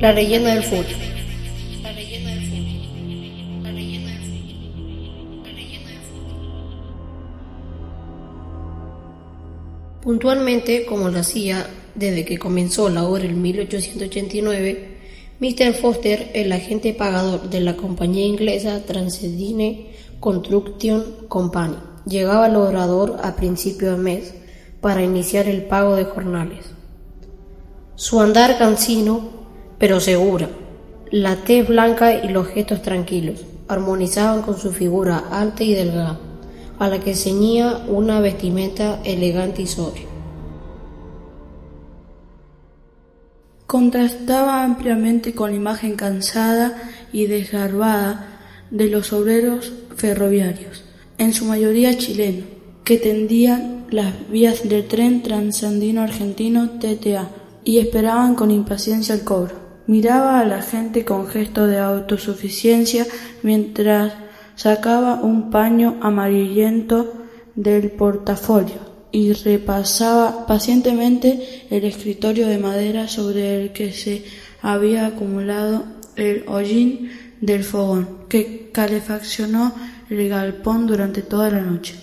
La leyenda del fútbol. Puntualmente, como lo hacía desde que comenzó la obra en 1889, Mr. Foster, el agente pagador de la compañía inglesa Transcendine Construction Company, llegaba al obrador a principio de mes para iniciar el pago de jornales. Su andar cansino, pero segura, la tez blanca y los gestos tranquilos armonizaban con su figura alta y delgada a la que ceñía una vestimenta elegante y sobria. Contrastaba ampliamente con la imagen cansada y desgarbada de los obreros ferroviarios, en su mayoría chilenos, que tendían las vías del tren transandino argentino TTA y esperaban con impaciencia el cobro. Miraba a la gente con gesto de autosuficiencia mientras sacaba un paño amarillento del portafolio y repasaba pacientemente el escritorio de madera sobre el que se había acumulado el hollín del fogón que calefaccionó el galpón durante toda la noche.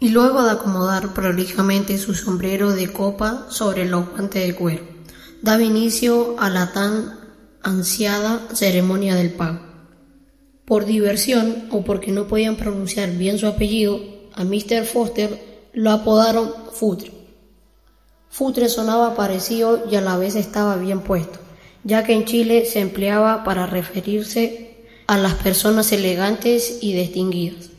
Y luego de acomodar prolijamente su sombrero de copa sobre los guantes de cuero, daba inicio a la tan ansiada ceremonia del pago. Por diversión o porque no podían pronunciar bien su apellido, a Mr. Foster lo apodaron Futre. Futre sonaba parecido y a la vez estaba bien puesto, ya que en Chile se empleaba para referirse a las personas elegantes y distinguidas.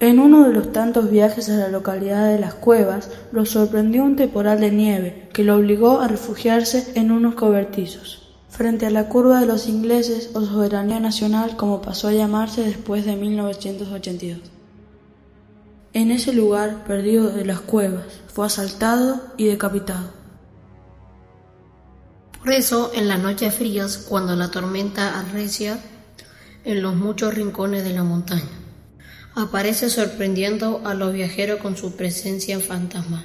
En uno de los tantos viajes a la localidad de Las Cuevas, lo sorprendió un temporal de nieve que lo obligó a refugiarse en unos cobertizos frente a la curva de los ingleses o soberanía nacional como pasó a llamarse después de 1982. En ese lugar perdido de las cuevas fue asaltado y decapitado. Por eso, en las noches frías, cuando la tormenta arrecia en los muchos rincones de la montaña, aparece sorprendiendo a los viajeros con su presencia fantasmal.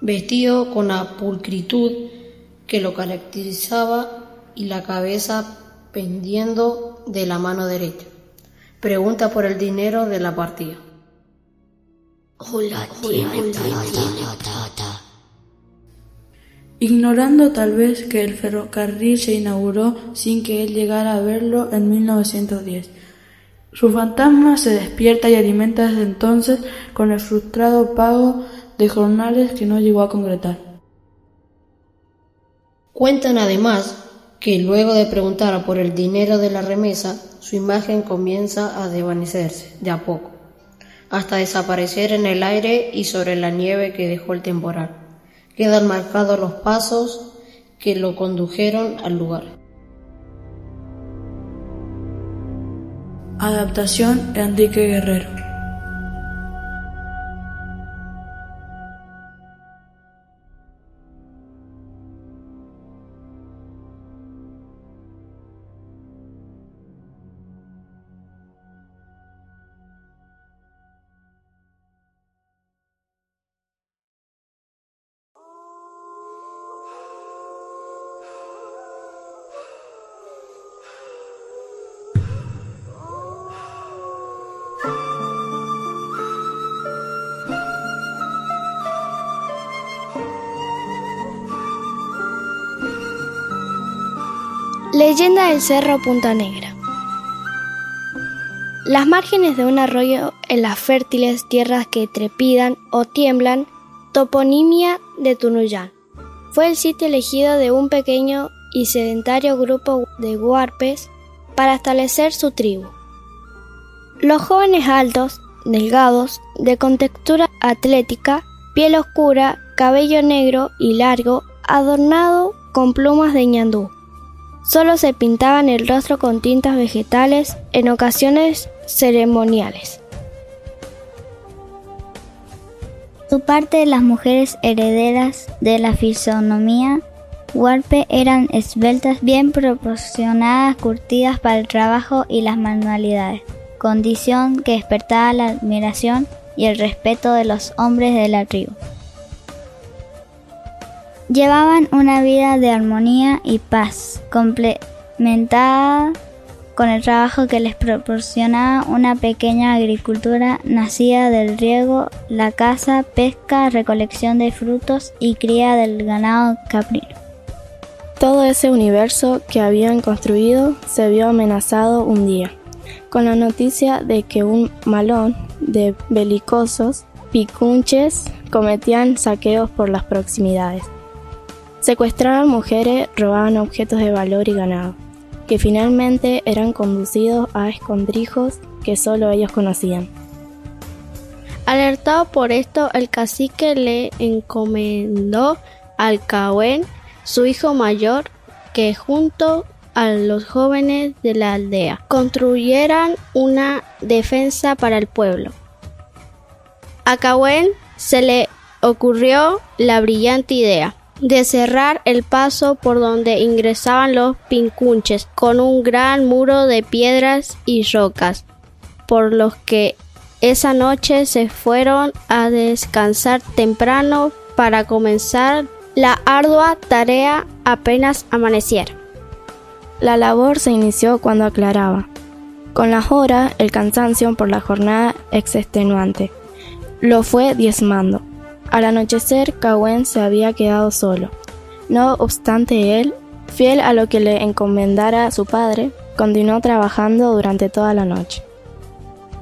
Vestido con la pulcritud que lo caracterizaba y la cabeza pendiendo de la mano derecha. Pregunta por el dinero de la partida. Ignorando tal vez que el ferrocarril se inauguró sin que él llegara a verlo en 1910. Su fantasma se despierta y alimenta desde entonces con el frustrado pago de jornales que no llegó a concretar. Cuentan además que luego de preguntar por el dinero de la remesa, su imagen comienza a desvanecerse de a poco, hasta desaparecer en el aire y sobre la nieve que dejó el temporal. Quedan marcados los pasos que lo condujeron al lugar. Adaptación Enrique Guerrero. Leyenda del Cerro Punta Negra. Las márgenes de un arroyo en las fértiles tierras que trepidan o tiemblan, toponimia de Tunuyán. Fue el sitio elegido de un pequeño y sedentario grupo de huarpes para establecer su tribu. Los jóvenes altos, delgados, de contextura atlética, piel oscura, cabello negro y largo, adornado con plumas de ñandú Solo se pintaban el rostro con tintas vegetales en ocasiones ceremoniales. Su parte de las mujeres herederas de la fisonomía huarpe eran esbeltas, bien proporcionadas, curtidas para el trabajo y las manualidades, condición que despertaba la admiración y el respeto de los hombres de la tribu. Llevaban una vida de armonía y paz, complementada con el trabajo que les proporcionaba una pequeña agricultura nacida del riego, la caza, pesca, recolección de frutos y cría del ganado caprino. Todo ese universo que habían construido se vio amenazado un día, con la noticia de que un malón de belicosos picunches cometían saqueos por las proximidades. Secuestraban mujeres, robaban objetos de valor y ganado, que finalmente eran conducidos a escondrijos que solo ellos conocían. Alertado por esto, el cacique le encomendó al Cahuén, su hijo mayor, que junto a los jóvenes de la aldea construyeran una defensa para el pueblo. A Cahuén se le ocurrió la brillante idea de cerrar el paso por donde ingresaban los pincunches con un gran muro de piedras y rocas, por los que esa noche se fueron a descansar temprano para comenzar la ardua tarea apenas amaneciera. La labor se inició cuando aclaraba. Con las horas, el cansancio por la jornada extenuante lo fue diezmando. Al anochecer, Cawen se había quedado solo. No obstante él, fiel a lo que le encomendara su padre, continuó trabajando durante toda la noche.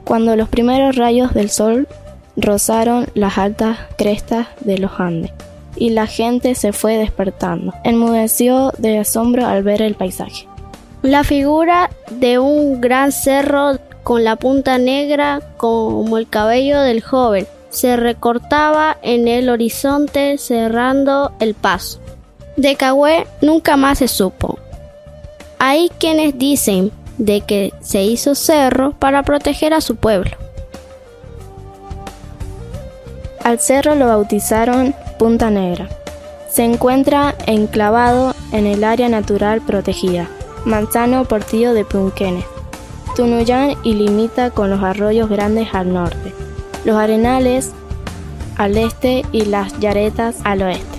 Cuando los primeros rayos del sol rozaron las altas crestas de los Andes y la gente se fue despertando, enmudeció de asombro al ver el paisaje. La figura de un gran cerro con la punta negra como el cabello del joven se recortaba en el horizonte cerrando el paso. De Cagüe nunca más se supo. Hay quienes dicen de que se hizo cerro para proteger a su pueblo. Al cerro lo bautizaron Punta Negra. Se encuentra enclavado en el área natural protegida, Manzano Portillo de Punquenes, Tunuyán y limita con los arroyos grandes al norte los arenales al este y las yaretas al oeste.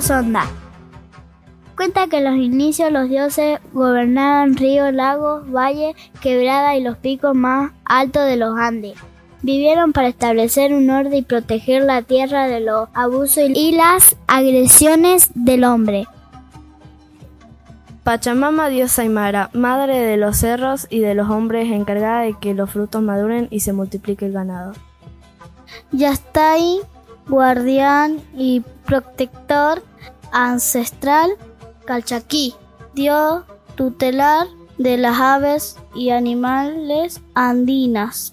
Sonda. Cuenta que en los inicios los dioses gobernaban ríos, lagos, valles, quebradas y los picos más altos de los Andes. Vivieron para establecer un orden y proteger la tierra de los abusos y las agresiones del hombre. Pachamama diosa Aymara, madre de los cerros y de los hombres encargada de que los frutos maduren y se multiplique el ganado. Yastay, guardián y protector ancestral, Calchaquí, dios tutelar de las aves y animales andinas.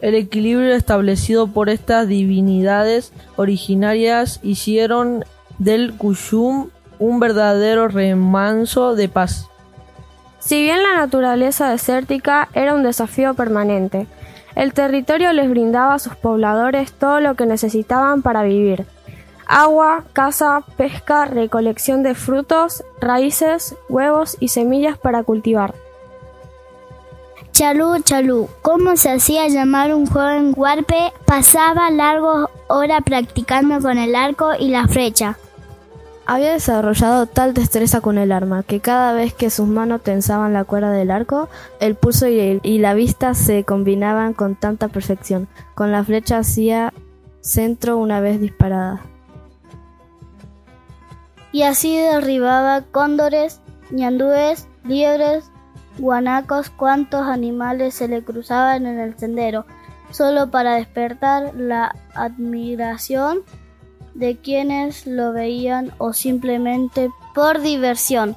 El equilibrio establecido por estas divinidades originarias hicieron del Cuyum un verdadero remanso de paz. Si bien la naturaleza desértica era un desafío permanente, el territorio les brindaba a sus pobladores todo lo que necesitaban para vivir, agua, caza, pesca, recolección de frutos, raíces, huevos y semillas para cultivar. Chalú, chalú, ¿cómo se hacía llamar un joven huarpe? Pasaba largas horas practicando con el arco y la flecha. Había desarrollado tal destreza con el arma que cada vez que sus manos tensaban la cuerda del arco, el pulso y, y la vista se combinaban con tanta perfección. Con la flecha hacía centro una vez disparadas. Y así derribaba cóndores, ñandúes, liebres, guanacos, cuantos animales se le cruzaban en el sendero, solo para despertar la admiración de quienes lo veían o simplemente por diversión.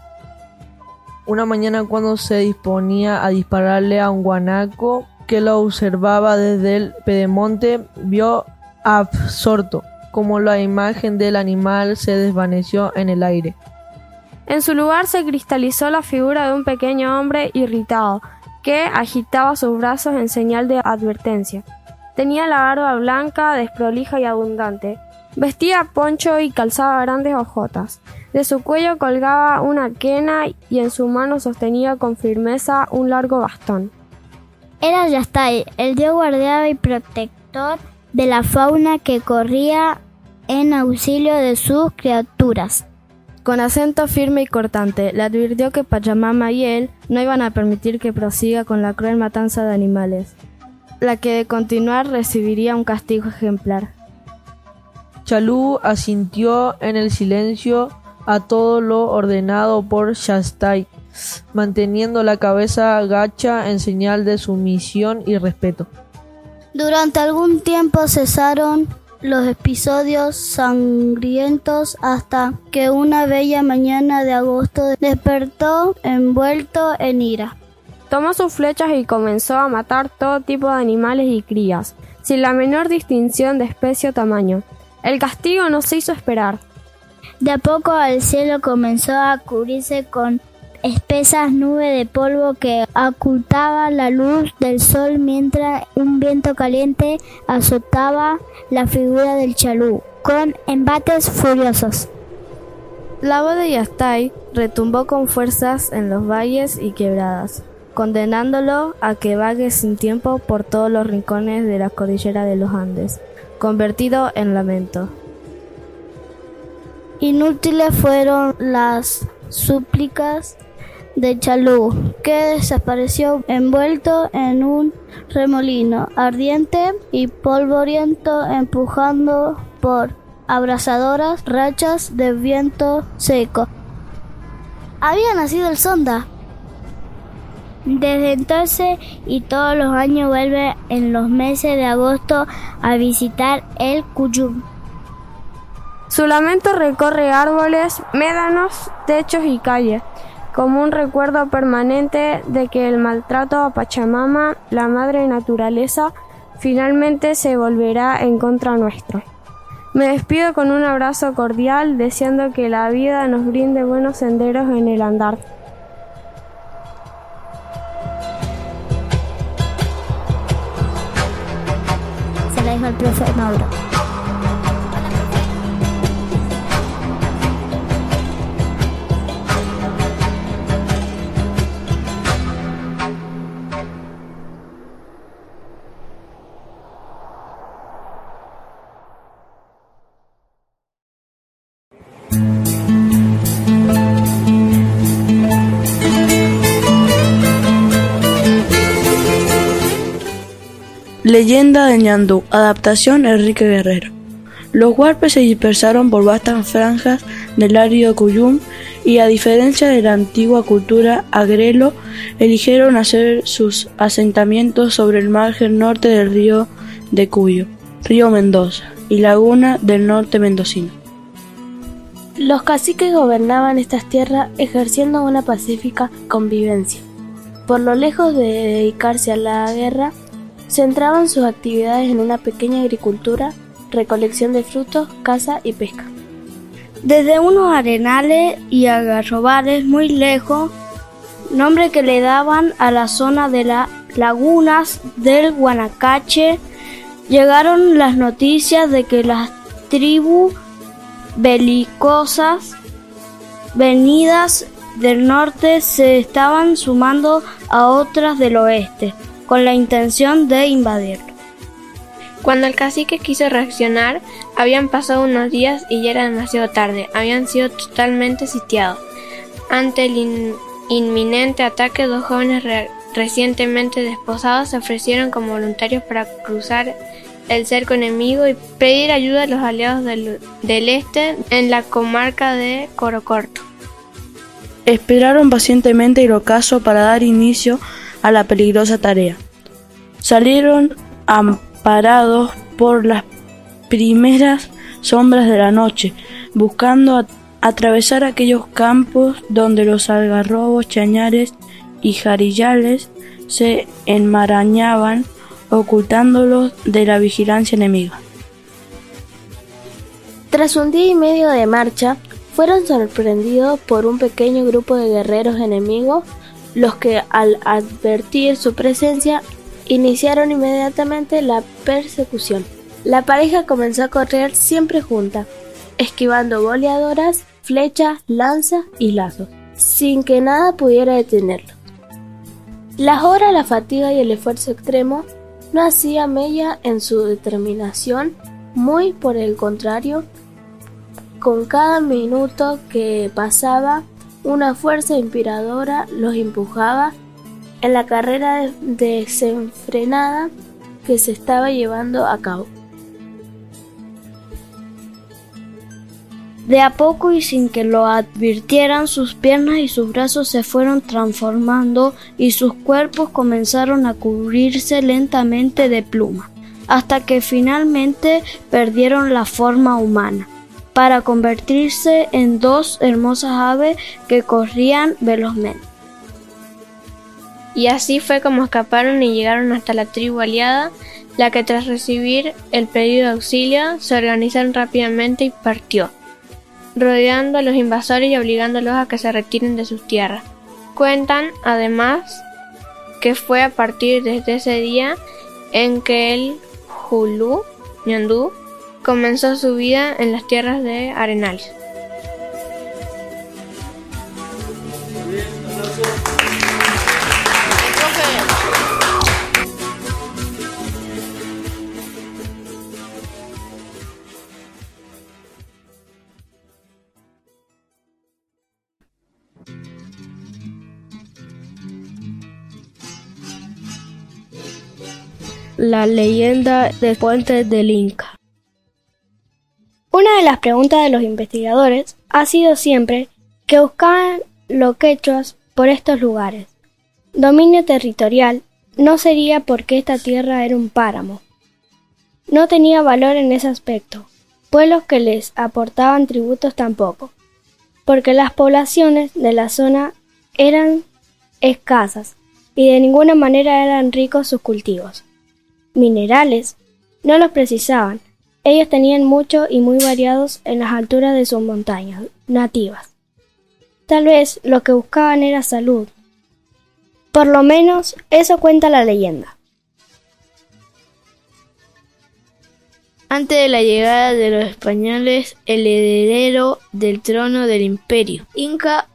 Una mañana cuando se disponía a dispararle a un guanaco que lo observaba desde el pedemonte, vio absorto como la imagen del animal se desvaneció en el aire. En su lugar se cristalizó la figura de un pequeño hombre irritado, que agitaba sus brazos en señal de advertencia. Tenía la barba blanca, desprolija y abundante. Vestía poncho y calzaba grandes hojotas. De su cuello colgaba una quena y en su mano sostenía con firmeza un largo bastón. Era Yastai, el dios guardián y protector de la fauna que corría en auxilio de sus criaturas. Con acento firme y cortante, le advirtió que Pachamama y él no iban a permitir que prosiga con la cruel matanza de animales, la que de continuar recibiría un castigo ejemplar. Chalú asintió en el silencio a todo lo ordenado por Shastai, manteniendo la cabeza gacha en señal de sumisión y respeto. Durante algún tiempo cesaron los episodios sangrientos hasta que una bella mañana de agosto despertó envuelto en ira. Tomó sus flechas y comenzó a matar todo tipo de animales y crías, sin la menor distinción de especie o tamaño. El castigo no se hizo esperar. De a poco el cielo comenzó a cubrirse con espesas nubes de polvo que ocultaban la luz del sol mientras un viento caliente azotaba la figura del chalú con embates furiosos. La voz de Yastai retumbó con fuerzas en los valles y quebradas, condenándolo a que vague sin tiempo por todos los rincones de la cordillera de los Andes, convertido en lamento. Inútiles fueron las súplicas de Chalú, que desapareció envuelto en un remolino ardiente y polvoriento empujando por abrasadoras rachas de viento seco. Había nacido el sonda. Desde entonces y todos los años vuelve en los meses de agosto a visitar el Cuyum. Su lamento recorre árboles, médanos, techos y calles, como un recuerdo permanente de que el maltrato a Pachamama, la madre naturaleza, finalmente se volverá en contra nuestro. Me despido con un abrazo cordial, deseando que la vida nos brinde buenos senderos en el andar. Dijo el profe Mauro. Leyenda de Ñandú, adaptación Enrique Guerrero. Los huarpes se dispersaron por vastas franjas del árido Cuyum y a diferencia de la antigua cultura agrelo, eligieron hacer sus asentamientos sobre el margen norte del río de Cuyo, río Mendoza y laguna del norte mendocino. Los caciques gobernaban estas tierras ejerciendo una pacífica convivencia. Por lo lejos de dedicarse a la guerra, centraban sus actividades en una pequeña agricultura, recolección de frutos, caza y pesca. Desde unos arenales y agarrobales muy lejos, nombre que le daban a la zona de las lagunas del Guanacache, llegaron las noticias de que las tribus belicosas venidas del norte se estaban sumando a otras del oeste con la intención de invadirlo. Cuando el cacique quiso reaccionar, habían pasado unos días y ya era demasiado tarde, habían sido totalmente sitiados. Ante el in inminente ataque, dos jóvenes re recientemente desposados se ofrecieron como voluntarios para cruzar el cerco enemigo y pedir ayuda a los aliados del, del este en la comarca de Corocorto. Esperaron pacientemente el ocaso para dar inicio a la peligrosa tarea. Salieron amparados por las primeras sombras de la noche, buscando atravesar aquellos campos donde los algarrobos, chañares y jarillales se enmarañaban, ocultándolos de la vigilancia enemiga. Tras un día y medio de marcha, fueron sorprendidos por un pequeño grupo de guerreros enemigos, los que al advertir su presencia iniciaron inmediatamente la persecución. La pareja comenzó a correr siempre junta, esquivando boleadoras, flechas, lanzas y lazos, sin que nada pudiera detenerlo. Las horas, la fatiga y el esfuerzo extremo no hacía mella en su determinación, muy por el contrario, con cada minuto que pasaba, una fuerza inspiradora los empujaba en la carrera desenfrenada que se estaba llevando a cabo. De a poco y sin que lo advirtieran, sus piernas y sus brazos se fueron transformando y sus cuerpos comenzaron a cubrirse lentamente de pluma, hasta que finalmente perdieron la forma humana, para convertirse en dos hermosas aves que corrían velozmente. Y así fue como escaparon y llegaron hasta la tribu aliada, la que tras recibir el pedido de auxilio se organizaron rápidamente y partió rodeando a los invasores y obligándolos a que se retiren de sus tierras. Cuentan, además, que fue a partir de ese día en que el Hulu, Ñandú, comenzó su vida en las tierras de Arenales. La leyenda de Puente del Inca. Una de las preguntas de los investigadores ha sido siempre que buscaban los quechuas por estos lugares. Dominio territorial no sería porque esta tierra era un páramo. No tenía valor en ese aspecto, pueblos que les aportaban tributos tampoco, porque las poblaciones de la zona eran escasas y de ninguna manera eran ricos sus cultivos minerales. No los precisaban. Ellos tenían mucho y muy variados en las alturas de sus montañas nativas. Tal vez lo que buscaban era salud. Por lo menos eso cuenta la leyenda. Antes de la llegada de los españoles, el heredero del trono del imperio Inca,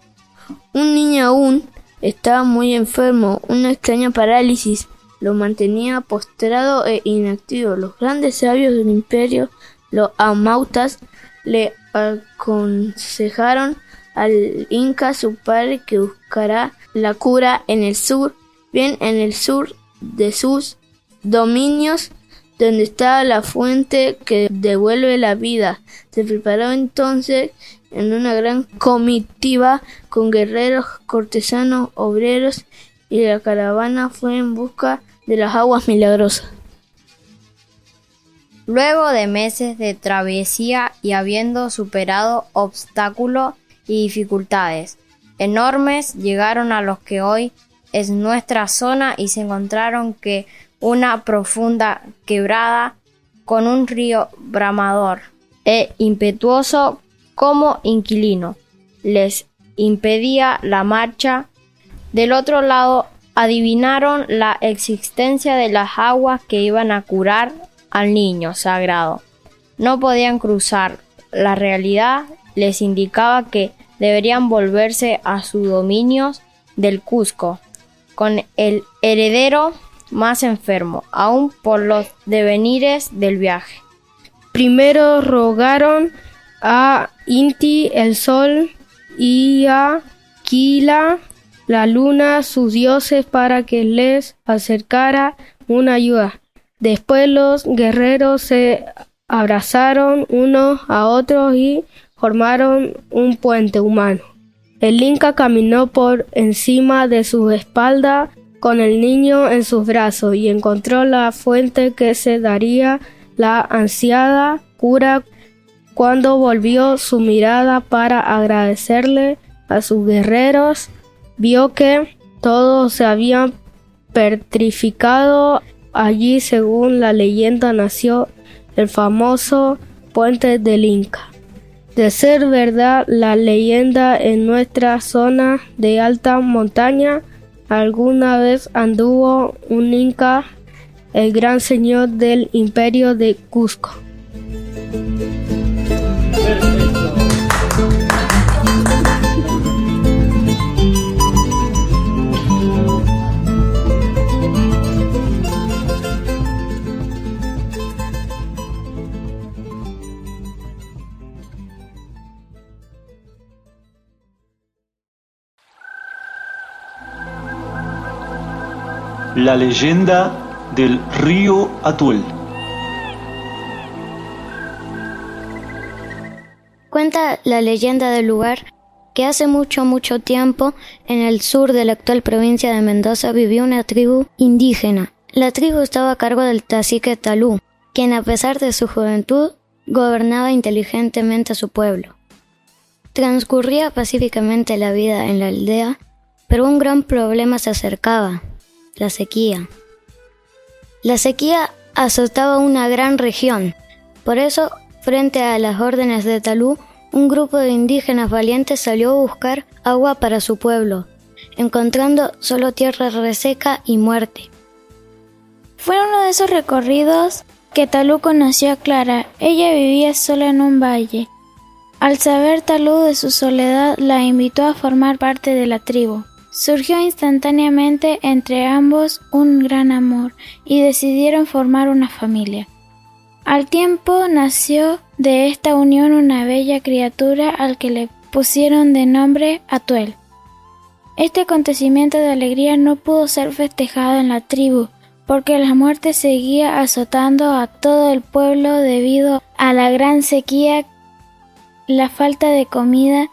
un niño aún, estaba muy enfermo, una extraña parálisis lo mantenía postrado e inactivo. Los grandes sabios del imperio, los amautas, le aconsejaron al Inca su padre que buscará la cura en el sur, bien en el sur de sus dominios, donde estaba la fuente que devuelve la vida. Se preparó entonces en una gran comitiva con guerreros, cortesanos, obreros y la caravana fue en busca de las aguas milagrosas. Luego de meses de travesía y habiendo superado obstáculos y dificultades enormes, llegaron a los que hoy es nuestra zona y se encontraron que una profunda quebrada con un río bramador e impetuoso como inquilino les impedía la marcha. Del otro lado adivinaron la existencia de las aguas que iban a curar al niño sagrado. No podían cruzar. La realidad les indicaba que deberían volverse a sus dominios del Cusco, con el heredero más enfermo, aún por los devenires del viaje. Primero rogaron a Inti el sol y a Kila la luna sus dioses para que les acercara una ayuda. Después los guerreros se abrazaron unos a otros y formaron un puente humano. El Inca caminó por encima de su espalda con el niño en sus brazos y encontró la fuente que se daría la ansiada cura cuando volvió su mirada para agradecerle a sus guerreros, vio que todos se habían petrificado. Allí, según la leyenda, nació el famoso puente del Inca. De ser verdad la leyenda en nuestra zona de alta montaña, alguna vez anduvo un Inca, el gran señor del imperio de Cusco. La leyenda del río Atul. Cuenta la leyenda del lugar que hace mucho, mucho tiempo en el sur de la actual provincia de Mendoza vivió una tribu indígena. La tribu estaba a cargo del cacique Talú, quien a pesar de su juventud gobernaba inteligentemente a su pueblo. Transcurría pacíficamente la vida en la aldea, pero un gran problema se acercaba la sequía. La sequía azotaba una gran región. Por eso, frente a las órdenes de Talú, un grupo de indígenas valientes salió a buscar agua para su pueblo, encontrando solo tierra reseca y muerte. Fue uno de esos recorridos que Talú conoció a Clara. Ella vivía sola en un valle. Al saber Talú de su soledad, la invitó a formar parte de la tribu. Surgió instantáneamente entre ambos un gran amor y decidieron formar una familia. Al tiempo nació de esta unión una bella criatura al que le pusieron de nombre Atuel. Este acontecimiento de alegría no pudo ser festejado en la tribu, porque la muerte seguía azotando a todo el pueblo debido a la gran sequía, la falta de comida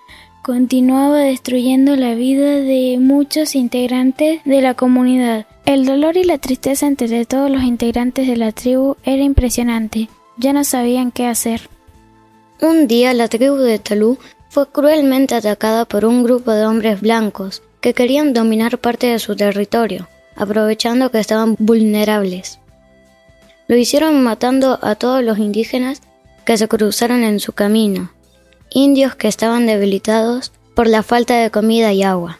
continuaba destruyendo la vida de muchos integrantes de la comunidad. El dolor y la tristeza entre todos los integrantes de la tribu era impresionante. Ya no sabían qué hacer. Un día la tribu de Talú fue cruelmente atacada por un grupo de hombres blancos que querían dominar parte de su territorio, aprovechando que estaban vulnerables. Lo hicieron matando a todos los indígenas que se cruzaron en su camino, indios que estaban debilitados por la falta de comida y agua.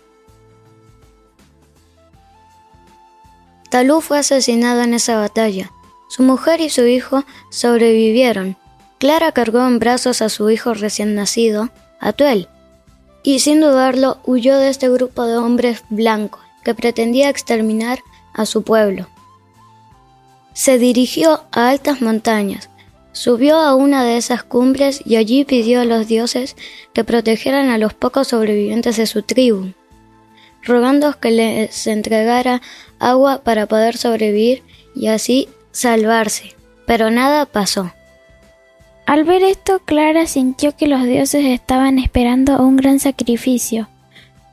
Talú fue asesinado en esa batalla. Su mujer y su hijo sobrevivieron. Clara cargó en brazos a su hijo recién nacido, Atuel, y sin dudarlo huyó de este grupo de hombres blancos que pretendía exterminar a su pueblo. Se dirigió a altas montañas, Subió a una de esas cumbres y allí pidió a los dioses que protegieran a los pocos sobrevivientes de su tribu, rogando que les entregara agua para poder sobrevivir y así salvarse. Pero nada pasó. Al ver esto, Clara sintió que los dioses estaban esperando un gran sacrificio,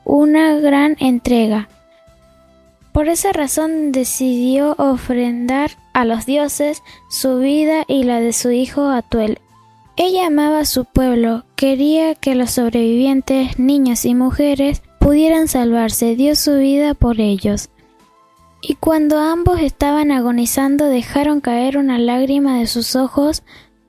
una gran entrega. Por esa razón decidió ofrendar a los dioses su vida y la de su hijo Atuel. Ella amaba a su pueblo, quería que los sobrevivientes, niños y mujeres, pudieran salvarse, dio su vida por ellos. Y cuando ambos estaban agonizando dejaron caer una lágrima de sus ojos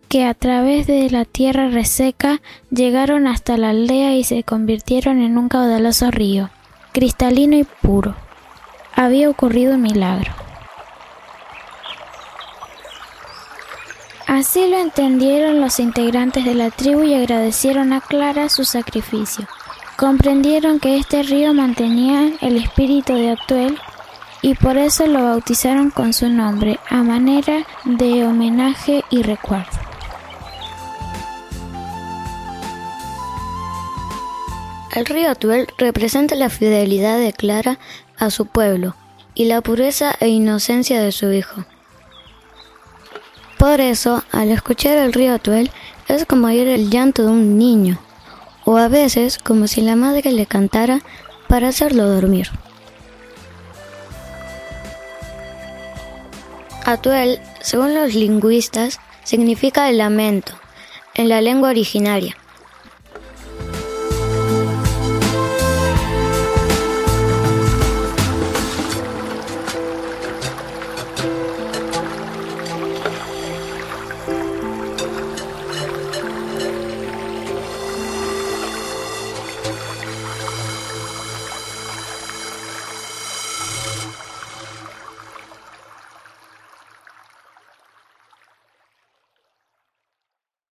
que a través de la tierra reseca llegaron hasta la aldea y se convirtieron en un caudaloso río, cristalino y puro había ocurrido un milagro. Así lo entendieron los integrantes de la tribu y agradecieron a Clara su sacrificio. Comprendieron que este río mantenía el espíritu de Actuel y por eso lo bautizaron con su nombre, a manera de homenaje y recuerdo. El río Atuel representa la fidelidad de Clara a su pueblo y la pureza e inocencia de su hijo. Por eso, al escuchar el río Atuel, es como oír el llanto de un niño, o a veces como si la madre le cantara para hacerlo dormir. Atuel, según los lingüistas, significa el lamento en la lengua originaria.